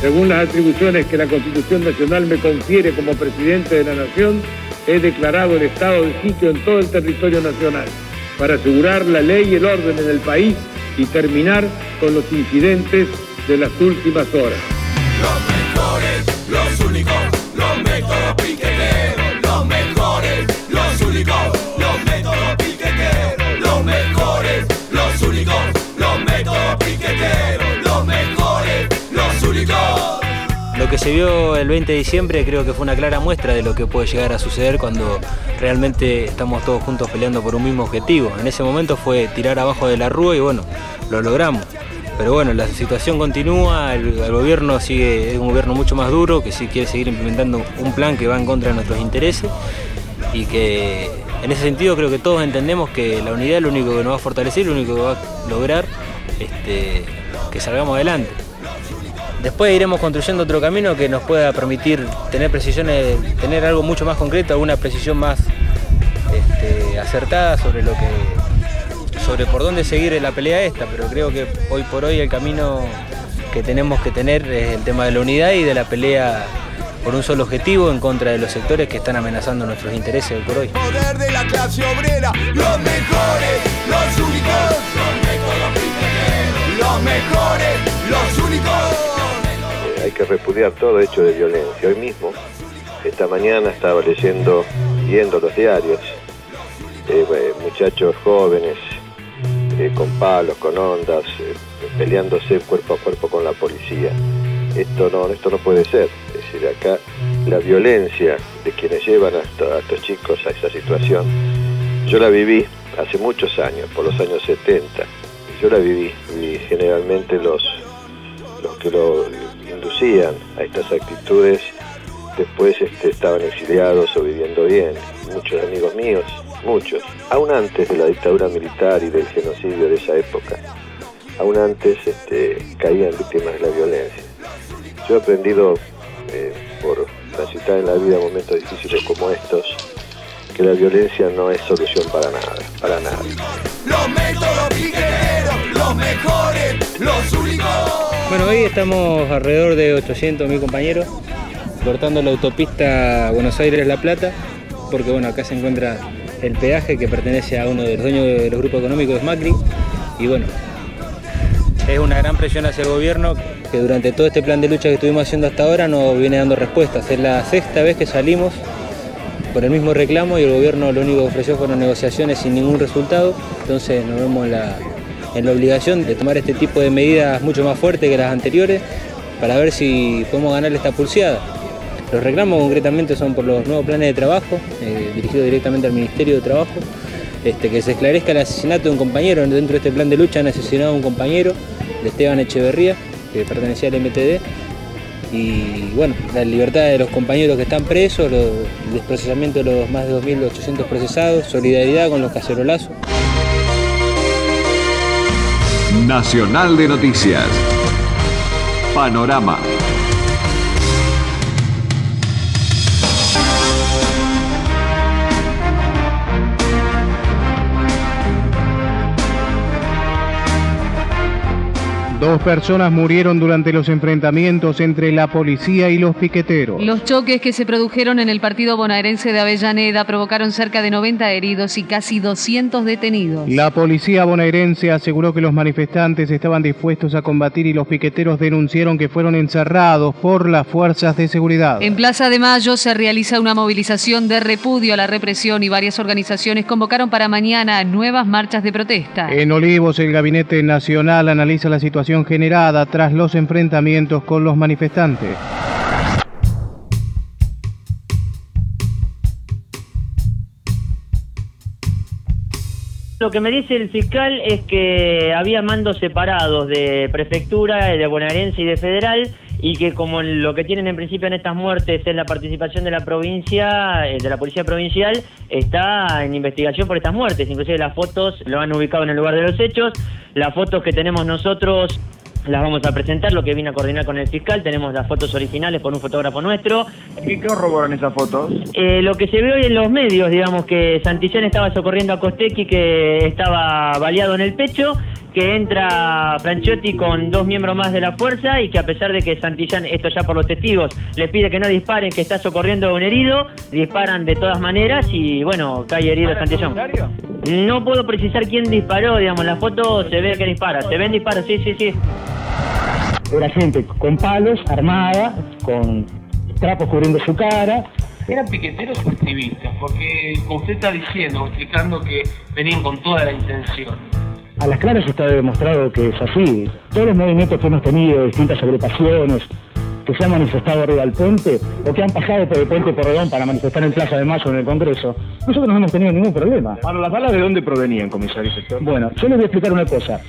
Según las atribuciones que la Constitución Nacional me confiere como presidente de la Nación, he declarado el estado de sitio en todo el territorio nacional para asegurar la ley y el orden en el país y terminar con los incidentes de las últimas horas. Que se vio el 20 de diciembre creo que fue una clara muestra de lo que puede llegar a suceder cuando realmente estamos todos juntos peleando por un mismo objetivo. En ese momento fue tirar abajo de la rúa y bueno, lo logramos. Pero bueno, la situación continúa, el, el gobierno sigue, es un gobierno mucho más duro, que sí quiere seguir implementando un plan que va en contra de nuestros intereses y que en ese sentido creo que todos entendemos que la unidad es lo único que nos va a fortalecer, lo único que va a lograr este, que salgamos adelante. Después iremos construyendo otro camino que nos pueda permitir tener precisiones, tener algo mucho más concreto, alguna precisión más este, acertada sobre lo que, sobre por dónde seguir la pelea esta, pero creo que hoy por hoy el camino que tenemos que tener es el tema de la unidad y de la pelea por un solo objetivo en contra de los sectores que están amenazando nuestros intereses hoy por hoy. Que repudiar todo hecho de violencia. Hoy mismo, esta mañana estaba leyendo, viendo los diarios, eh, eh, muchachos jóvenes eh, con palos, con ondas, peleándose cuerpo a cuerpo con la policía. Esto no, esto no puede ser. Es decir, acá la violencia de quienes llevan a, esto- a estos chicos a esa situación, yo la viví hace muchos años, por los años 70. Yo la viví y generalmente los, los que lo inducían a estas actitudes después este, estaban exiliados o viviendo bien. Muchos amigos míos, muchos, aún antes de la dictadura militar y del genocidio de esa época, aún antes este, caían víctimas de la violencia. Yo he aprendido eh, por transitar en la vida momentos difíciles como estos que la violencia no es solución para nada, para nada. Los métodos los mejores, los únicos. Bueno, hoy estamos alrededor de 800 mil compañeros cortando la autopista Buenos Aires-La Plata, porque bueno, acá se encuentra el peaje que pertenece a uno de los dueños de los grupos económicos Macri, y bueno, es una gran presión hacia el gobierno que durante todo este plan de lucha que estuvimos haciendo hasta ahora no viene dando respuestas. Es la sexta vez que salimos por el mismo reclamo y el gobierno lo único que ofreció fueron negociaciones sin ningún resultado, entonces nos vemos en la, en la obligación de tomar este tipo de medidas mucho más fuertes que las anteriores para ver si podemos ganarle esta pulseada. Los reclamos concretamente son por los nuevos planes de trabajo, eh, dirigidos directamente al Ministerio de Trabajo, este, que se esclarezca el asesinato de un compañero. Dentro de este plan de lucha han asesinado a un compañero de Esteban Echeverría, que pertenecía al MTD. Y bueno, la libertad de los compañeros que están presos, el desprocesamiento de los más de 2.800 procesados, solidaridad con los cacerolazos. Nacional de Noticias. Panorama. Dos personas murieron durante los enfrentamientos entre la policía y los piqueteros. Los choques que se produjeron en el partido bonaerense de Avellaneda provocaron cerca de 90 heridos y casi 200 detenidos. La policía bonaerense aseguró que los manifestantes estaban dispuestos a combatir y los piqueteros denunciaron que fueron encerrados por las fuerzas de seguridad. En Plaza de Mayo se realiza una movilización de repudio a la represión y varias organizaciones convocaron para mañana nuevas marchas de protesta. En Olivos, el Gabinete Nacional analiza la situación generada tras los enfrentamientos con los manifestantes. Lo que me dice el fiscal es que había mandos separados de prefectura, de bonaerense y de federal, y que como lo que tienen en principio en estas muertes es la participación de la provincia, eh, de la policía provincial, está en investigación por estas muertes. Inclusive las fotos lo han ubicado en el lugar de los hechos. Las fotos que tenemos nosotros las vamos a presentar, lo que vine a coordinar con el fiscal. Tenemos las fotos originales por un fotógrafo nuestro. ¿Y qué corroboran esas fotos? Eh, lo que se ve hoy en los medios, digamos que Santillán estaba socorriendo a Costequi que estaba baleado en el pecho que entra Franchotti con dos miembros más de la fuerza y que a pesar de que Santillán, esto ya por los testigos, le pide que no disparen, que está socorriendo a un herido, disparan de todas maneras y bueno, cae herido Santillán. No puedo precisar quién disparó, digamos, la foto se ve que dispara, se ven disparos, sí, sí, sí. Era gente con palos, armada, con trapos cubriendo su cara. ¿Eran piqueteros o activistas? Porque como usted está diciendo, explicando que venían con toda la intención. A las claras está demostrado que es así. Todos los movimientos que hemos tenido, distintas agrupaciones, que se han manifestado arriba del puente o que han pasado por el puente Porredón para manifestar en Plaza de Mayo en el Congreso, nosotros no hemos tenido ningún problema. Para las balas, ¿de dónde provenían, comisario sector? Bueno, yo les voy a explicar una cosa.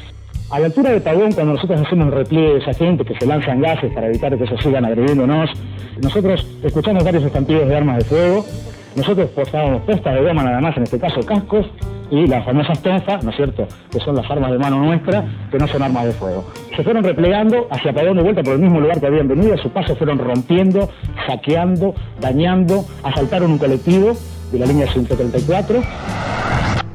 A la altura de Pagón, cuando nosotros hacemos el repliegue de esa gente que se lanzan gases para evitar que ellos sigan agrediéndonos, nosotros escuchamos varios estampidos de armas de fuego, nosotros portábamos postas de goma nada más, en este caso cascos, y las famosas tonfas, ¿no es cierto?, que son las armas de mano nuestra, que no son armas de fuego. Se fueron replegando hacia Pagón de vuelta por el mismo lugar que habían venido, a su paso fueron rompiendo, saqueando, dañando, asaltaron un colectivo de la línea 134.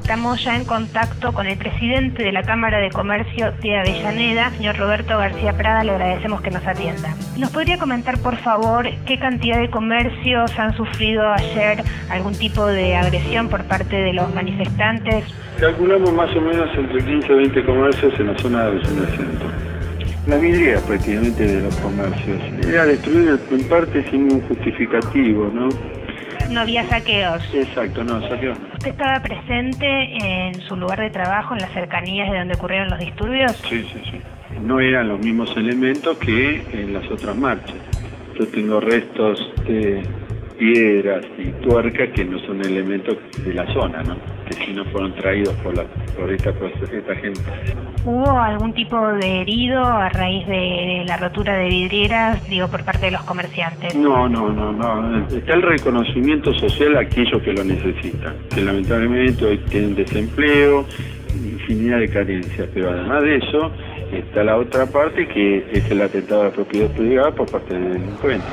Estamos ya en contacto con el presidente de la Cámara de Comercio de Avellaneda, señor Roberto García Prada, le agradecemos que nos atienda. ¿Nos podría comentar, por favor, qué cantidad de comercios han sufrido ayer algún tipo de agresión por parte de los manifestantes? Calculamos más o menos entre 15 y 20 comercios en la zona de Avellaneda Centro. La vidriera prácticamente de los comercios. Era destruir en parte sin un justificativo, ¿no? No había saqueos. Exacto, no, saqueos no. ¿Usted estaba presente en su lugar de trabajo, en las cercanías de donde ocurrieron los disturbios? Sí, sí, sí. No eran los mismos elementos que en las otras marchas. Yo tengo restos de piedras y tuercas que no son elementos de la zona, ¿no? Si no fueron traídos por, la, por esta, por esta gente. ¿Hubo algún tipo de herido a raíz de la rotura de vidrieras, digo, por parte de los comerciantes? No, no, no, no. Está el reconocimiento social a aquellos que lo necesitan, que lamentablemente hoy tienen desempleo, infinidad de carencias, pero además de eso está la otra parte que es el atentado a la propiedad privada por parte del delincuente.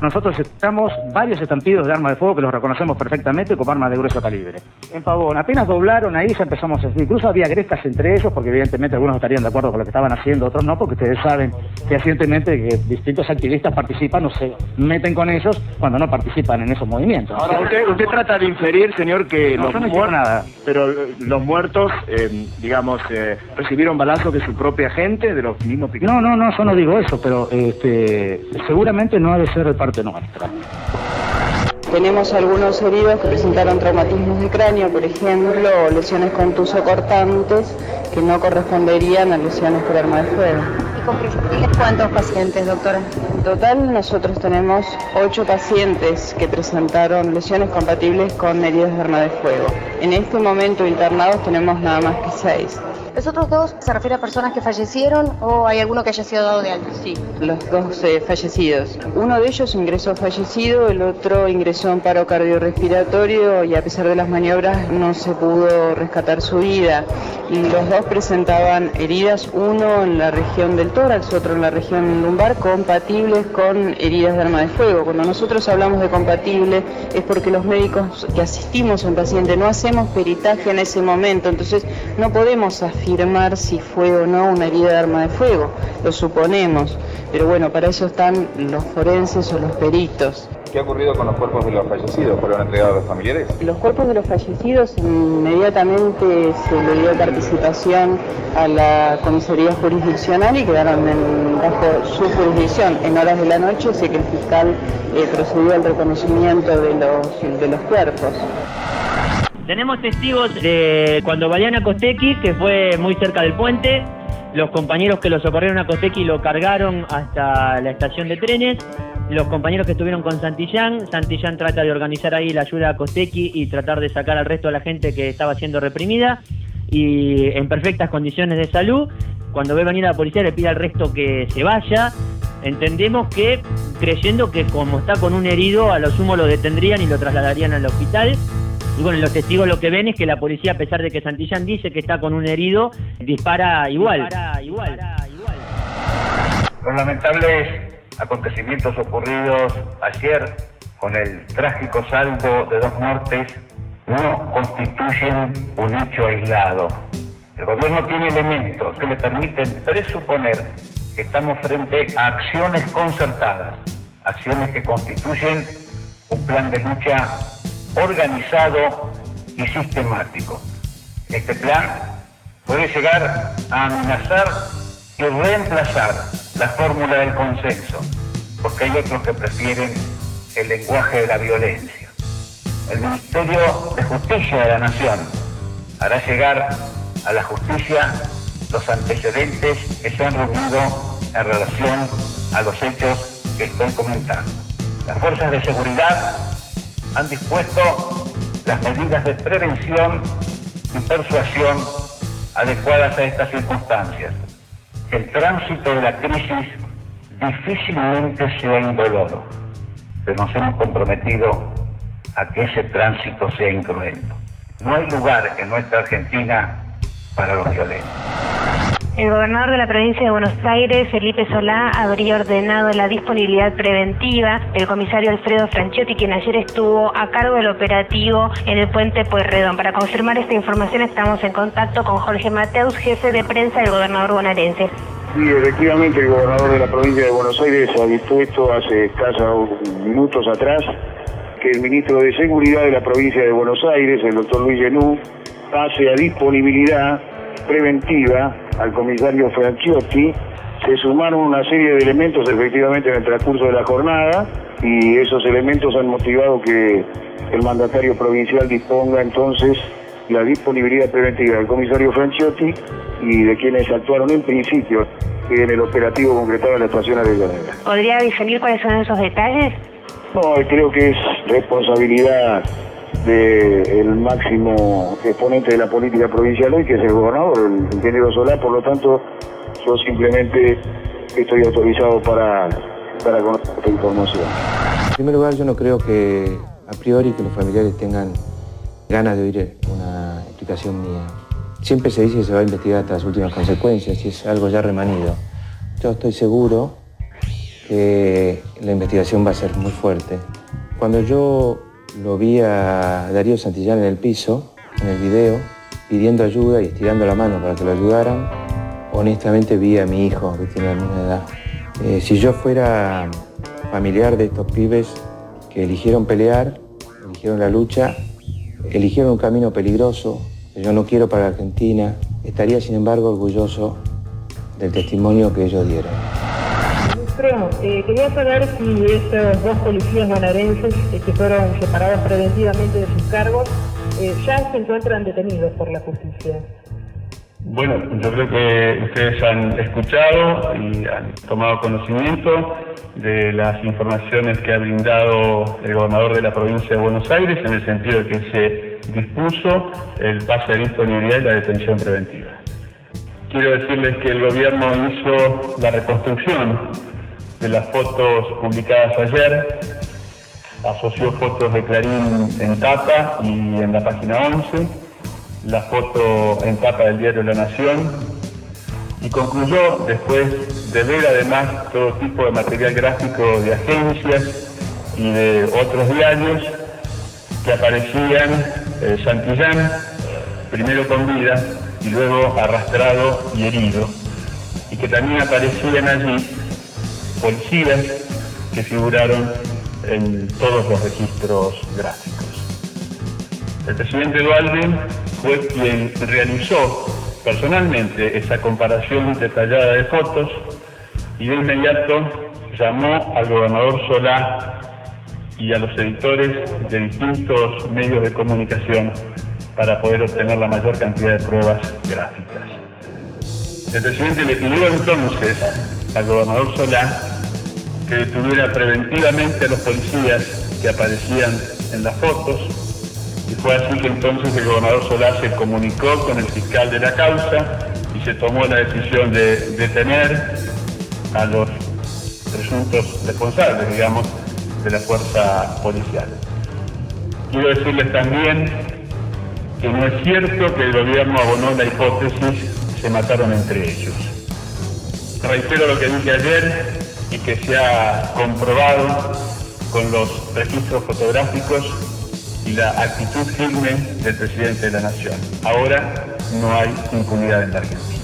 Nosotros estamos varios estampidos de armas de fuego que los reconocemos perfectamente como armas de grueso calibre. En Pavón, apenas doblaron ahí ya empezamos a... Incluso había grestas entre ellos porque evidentemente algunos estarían de acuerdo con lo que estaban haciendo, otros no, porque ustedes saben fehacientemente que distintos activistas participan o se meten con ellos cuando no participan en esos movimientos. Ahora, usted, usted trata de inferir, señor, que No, los no muertos, nada. pero eh, los muertos, eh, digamos, eh, recibieron balazos de su propia gente, de los mismos. No, no, no, yo no digo eso, pero este, seguramente no ha de ser de parte nuestra. Tenemos algunos heridos que presentaron traumatismos de cráneo, por ejemplo, o lesiones contuso-cortantes que no corresponderían a lesiones por arma de fuego. ¿Y con proyectiles cuántos pacientes, doctora? En total, nosotros tenemos ocho pacientes que presentaron lesiones compatibles con heridas de arma de fuego. En este momento internados tenemos nada más que seis. ¿Los otros dos se refiere a personas que fallecieron o hay alguno que haya sido dado de alta? Sí, los dos eh, fallecidos. Uno de ellos ingresó fallecido, el otro ingresó en paro cardiorrespiratorio y a pesar de las maniobras no se pudo rescatar su vida. Y los dos presentaban heridas, uno en la región del tórax, otro en la región lumbar, compatibles con heridas de arma de fuego. Cuando nosotros hablamos de compatible es porque los médicos que asistimos a un paciente no hacemos peritaje en ese momento, entonces no podemos afirmar si fue o no una herida de arma de fuego, lo suponemos, pero bueno, para eso están los forenses o los peritos. ¿Qué ha ocurrido con los cuerpos de los fallecidos? ¿Fueron entregados a los familiares? Los cuerpos de los fallecidos inmediatamente se le dio participación a la comisaría jurisdiccional y quedaron en- bajo su jurisdicción. En horas de la noche sé que el fiscal eh, procedió al reconocimiento de los, de los cuerpos. Tenemos testigos de cuando vayan a Costequi, que fue muy cerca del puente. Los compañeros que lo socorrieron a Costequi lo cargaron hasta la estación de trenes. Los compañeros que estuvieron con Santillán, Santillán trata de organizar ahí la ayuda a Costequi y tratar de sacar al resto de la gente que estaba siendo reprimida y en perfectas condiciones de salud. Cuando ve venir a la policía le pide al resto que se vaya. Entendemos que, creyendo que como está con un herido, a lo sumo lo detendrían y lo trasladarían al hospital. Y bueno, los testigos lo que ven es que la policía, a pesar de que Santillán dice que está con un herido, dispara igual. igual. Los lamentables acontecimientos ocurridos ayer con el trágico saldo de dos muertes no constituyen un hecho aislado. El gobierno tiene elementos que le permiten presuponer que estamos frente a acciones concertadas, acciones que constituyen un plan de lucha organizado y sistemático. Este plan puede llegar a amenazar y reemplazar la fórmula del consenso, porque hay otros que prefieren el lenguaje de la violencia. El Ministerio de Justicia de la Nación hará llegar a la justicia los antecedentes que se han reunido en relación a los hechos que estoy comentando. Las fuerzas de seguridad han dispuesto las medidas de prevención y persuasión adecuadas a estas circunstancias. El tránsito de la crisis difícilmente sea indoloro, pero nos hemos comprometido a que ese tránsito sea incruento. No hay lugar en nuestra Argentina para los violentos. El gobernador de la provincia de Buenos Aires, Felipe Solá, habría ordenado la disponibilidad preventiva del comisario Alfredo Franchetti, quien ayer estuvo a cargo del operativo en el puente Pueyrredón. Para confirmar esta información estamos en contacto con Jorge Mateus, jefe de prensa del gobernador bonaerense. Sí, efectivamente el gobernador de la provincia de Buenos Aires ha dispuesto hace escasos minutos atrás que el ministro de Seguridad de la provincia de Buenos Aires, el doctor Luis Genú, pase a disponibilidad preventiva al comisario Franciotti. Se sumaron una serie de elementos efectivamente en el transcurso de la jornada y esos elementos han motivado que el mandatario provincial disponga entonces la disponibilidad preventiva del comisario Franciotti y de quienes actuaron en principio en el operativo concretado en la estación Avellaneda. ¿Podría definir cuáles son esos detalles? No, creo que es responsabilidad del máximo exponente de la política provincial hoy, que es el gobernador, el ingeniero Solá, por lo tanto, yo simplemente estoy autorizado para, para conocer esta información. En primer lugar, yo no creo que a priori que los familiares tengan ganas de oír una explicación mía. Siempre se dice que se va a investigar hasta las últimas consecuencias y es algo ya remanido. Yo estoy seguro que la investigación va a ser muy fuerte. Cuando yo lo vi a Darío Santillán en el piso, en el video, pidiendo ayuda y estirando la mano para que lo ayudaran, honestamente vi a mi hijo, que tiene la misma edad. Eh, si yo fuera familiar de estos pibes que eligieron pelear, eligieron la lucha, eligieron un camino peligroso, que yo no quiero para Argentina, estaría sin embargo orgulloso del testimonio que ellos dieron. Eh, quería saber si estos dos policías bonaerenses eh, que fueron separados preventivamente de sus cargos eh, ya se encuentran detenidos por la justicia. Bueno, yo creo que ustedes han escuchado y han tomado conocimiento de las informaciones que ha brindado el gobernador de la provincia de Buenos Aires en el sentido de que se dispuso el pase de disponibilidad y la detención preventiva. Quiero decirles que el gobierno hizo la reconstrucción de las fotos publicadas ayer, asoció fotos de Clarín en tapa y en la página 11, la foto en tapa del diario La Nación y concluyó, después de ver además todo tipo de material gráfico de agencias y de otros diarios, que aparecían eh, Santillán, primero con vida y luego arrastrado y herido, y que también aparecían allí policías que figuraron en todos los registros gráficos. El presidente Dualde fue quien realizó personalmente esa comparación detallada de fotos y de inmediato llamó al gobernador Solá y a los editores de distintos medios de comunicación para poder obtener la mayor cantidad de pruebas gráficas. El presidente le pidió entonces al gobernador Solá que detuviera preventivamente a los policías que aparecían en las fotos y fue así que entonces el gobernador Solá se comunicó con el fiscal de la causa y se tomó la decisión de detener a los presuntos responsables, digamos, de la fuerza policial. Quiero decirles también que no es cierto que el gobierno abonó la hipótesis se mataron entre ellos. Reitero lo que dije ayer y que se ha comprobado con los registros fotográficos y la actitud firme del presidente de la Nación. Ahora no hay impunidad en la Argentina.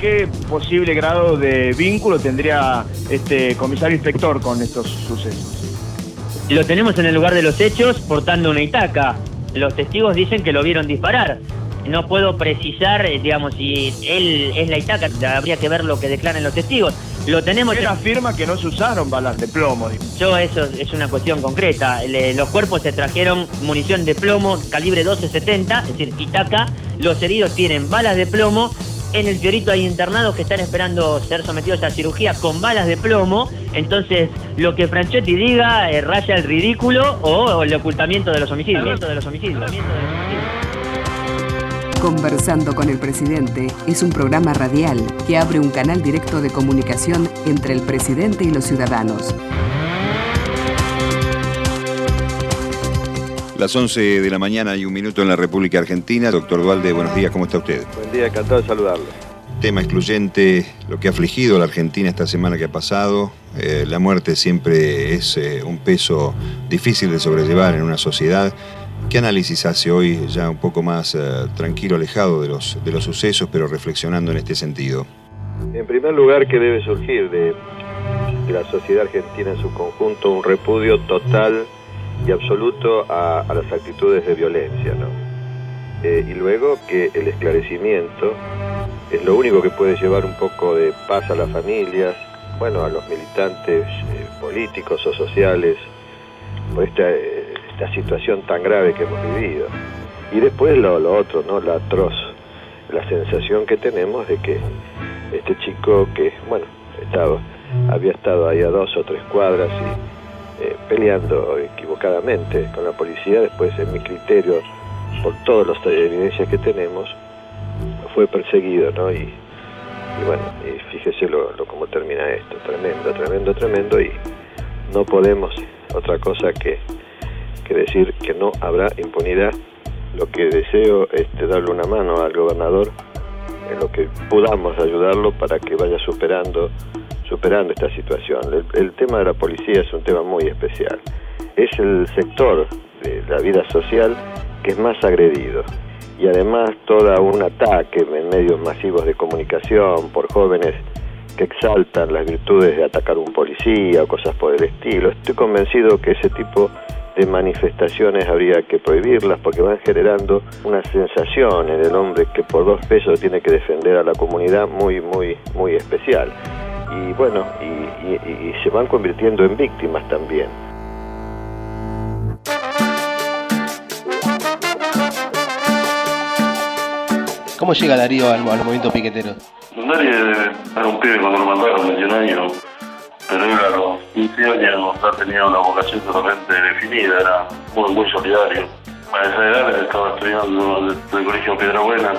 ¿Qué posible grado de vínculo tendría este comisario inspector con estos sucesos? Lo tenemos en el lugar de los hechos portando una itaca. Los testigos dicen que lo vieron disparar. No puedo precisar, eh, digamos, si él es la itaca, habría que ver lo que declaran los testigos. Lo tenemos. Él afirma que no se usaron balas de plomo. Yo, eso es una cuestión concreta. Le- los cuerpos se trajeron munición de plomo calibre 12-70, es decir, itaca. Los heridos tienen balas de plomo. En el Fiorito hay internados que están esperando ser sometidos a cirugía con balas de plomo. Entonces, lo que Franchetti diga eh, raya el ridículo o, el ocultamiento de los homicidios. De los homicidios. Conversando con el presidente es un programa radial que abre un canal directo de comunicación entre el presidente y los ciudadanos. Las 11 de la mañana y un minuto en la República Argentina. Doctor Dualde, buenos días, ¿cómo está usted? Buen día, encantado de saludarlo. Tema excluyente, lo que ha afligido a la Argentina esta semana que ha pasado. Eh, la muerte siempre es eh, un peso difícil de sobrellevar en una sociedad. ¿Qué análisis hace hoy ya un poco más eh, tranquilo, alejado de los, de los sucesos, pero reflexionando en este sentido? En primer lugar, que debe surgir de, la sociedad argentina en su conjunto un repudio total y absoluto a, las actitudes de violencia, ¿no? Eh, y luego que el esclarecimiento es lo único que puede llevar un poco de paz a las familias, bueno, a los militantes eh, políticos o sociales, por esta, esta situación tan grave que hemos vivido. Y después lo, otro, ¿no? La atroz, la sensación que tenemos de que este chico que, bueno, estaba, había estado ahí a dos o tres cuadras eh, peleando equivocadamente con la policía, después en mi criterio, por todas las evidencias que tenemos, fue perseguido, ¿no? Y, bueno, fíjese lo cómo termina esto, tremendo, tremendo, tremendo, y no podemos otra cosa que, que decir que no habrá impunidad. Lo que deseo es darle una mano al gobernador en lo que podamos ayudarlo para que vaya superando superando esta situación. El, el tema de la policía es un tema muy especial. Es el sector de la vida social que es más agredido y además toda un ataque en medios masivos de comunicación por jóvenes que exaltan las virtudes de atacar a un policía o cosas por el estilo. Estoy convencido que ese tipo de manifestaciones habría que prohibirlas porque van generando una sensación en el hombre que por dos pesos tiene que defender a la comunidad muy, muy, muy especial. Y bueno, y, y- y se van convirtiendo en víctimas también. ¿Cómo llega Darío al, al movimiento piquetero? Nadie era un pibe cuando lo mandaron, 21 años, pero él a los 15 años ya tenía una vocación totalmente definida, era muy, muy solidario. A esa edad estaba estudiando en el colegio Piedra Buena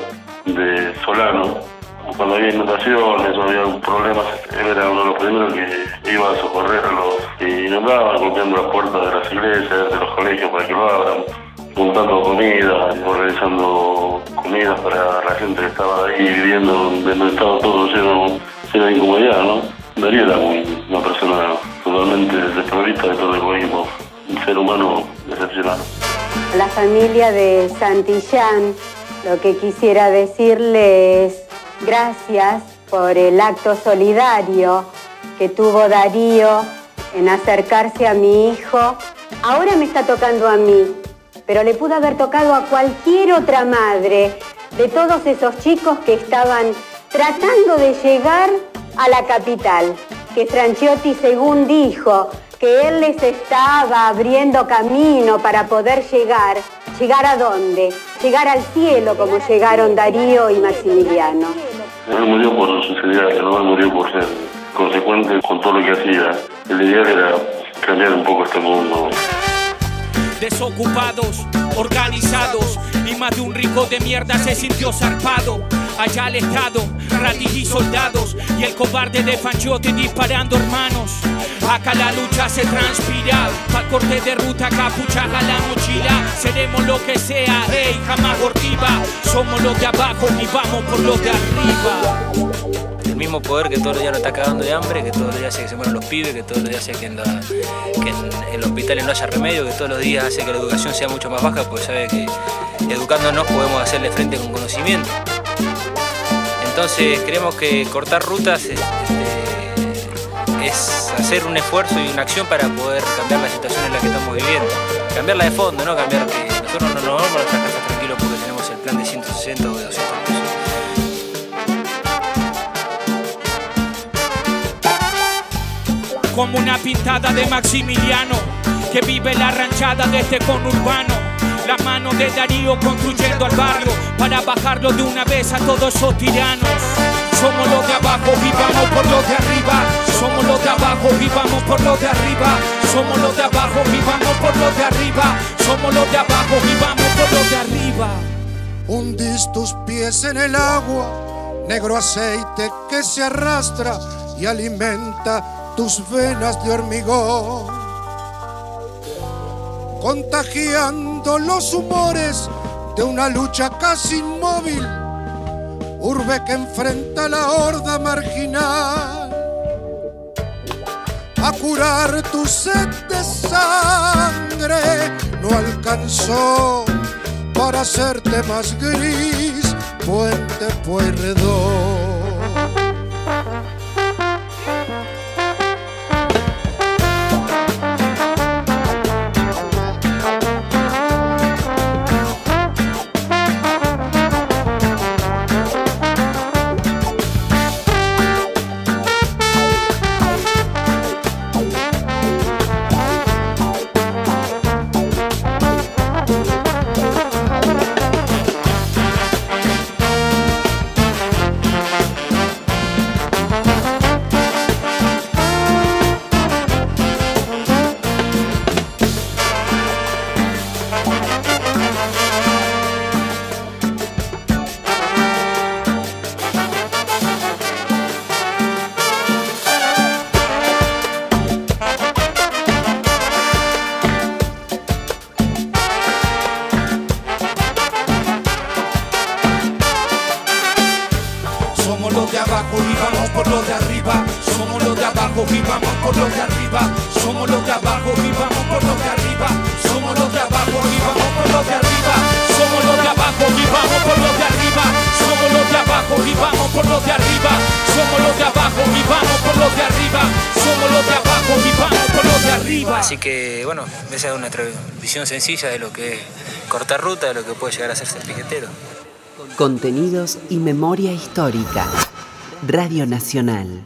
de Solano. Cuando había inundaciones o había problemas, él era uno de los primeros que iba a socorrerlos y inundaban, golpeando las puertas de las iglesias, de los colegios para que lo abran, juntando comida, organizando comidas para la gente que estaba ahí viviendo donde estaba todo lleno, lleno de incomodidad, ¿no? Darío era un- una persona totalmente desprovista de todo egoísmo, un ser humano excepcional. La familia de Santillán, lo que quisiera decirles gracias por el acto solidario que tuvo Darío en acercarse a mi hijo. Ahora me está tocando a mí, pero le pudo haber tocado a cualquier otra madre de todos esos chicos que estaban tratando de llegar a la capital, que Franchiotti, según dijo, que él les estaba abriendo camino para poder llegar. ¿Llegar a dónde? Llegar al cielo como llegaron Darío y Maximiliano. Él murió por su seriedad, no él murió por ser consecuente con todo lo que hacía. El ideal era cambiar un poco este mundo. Desocupados, organizados y más de un rico de mierda se sintió zarpado. Allá al Estado, ratis y soldados y el cobarde de Fanchote disparando hermanos. Acá la lucha se transpira, pa' corte de ruta capuchaga la mochila. Seremos lo que sea, hey, jamás gordiva. Somos los de abajo y vamos por los de arriba. el mismo poder que todos los días nos está cagando de hambre, que todos los días hace que se mueran los pibes, que todos los días hace que en, la- que en los hospitales no haya remedio, que todos los días hace que la educación sea mucho más baja, porque sabe que educándonos podemos hacerle frente con conocimiento. Entonces creemos que cortar rutas es, este, es hacer un esfuerzo y una acción para poder cambiar la situación en la que estamos viviendo. Cambiarla de fondo, no cambiar que nosotros no nos vamos a nuestras casas tranquilos porque tenemos el plan de 160 o de 200 pesos. como una pintada de Maximiliano que vive la ranchada de este conurbano. La mano de Darío construyendo al barrio para bajarlo de una vez a todos esos tiranos. Somos los de abajo y vamos por los de arriba. Somos los de abajo y vamos por los de arriba. Somos los de abajo y vamos por los de arriba. Somos los de abajo y vamos por los de arriba. Hundís tus pies en el agua, negro aceite que se arrastra y alimenta tus venas de hormigón, los humores de una lucha casi inmóvil, urbe que enfrenta la horda marginal. A curar tu sed de sangre no alcanzó para hacerte más gris, puente Pueyrredón. Así que, bueno, esa es una visión sencilla de lo que es cortar ruta, de lo que puede llegar a ser ser piquetero. Contenidos y memoria histórica. Radio Nacional.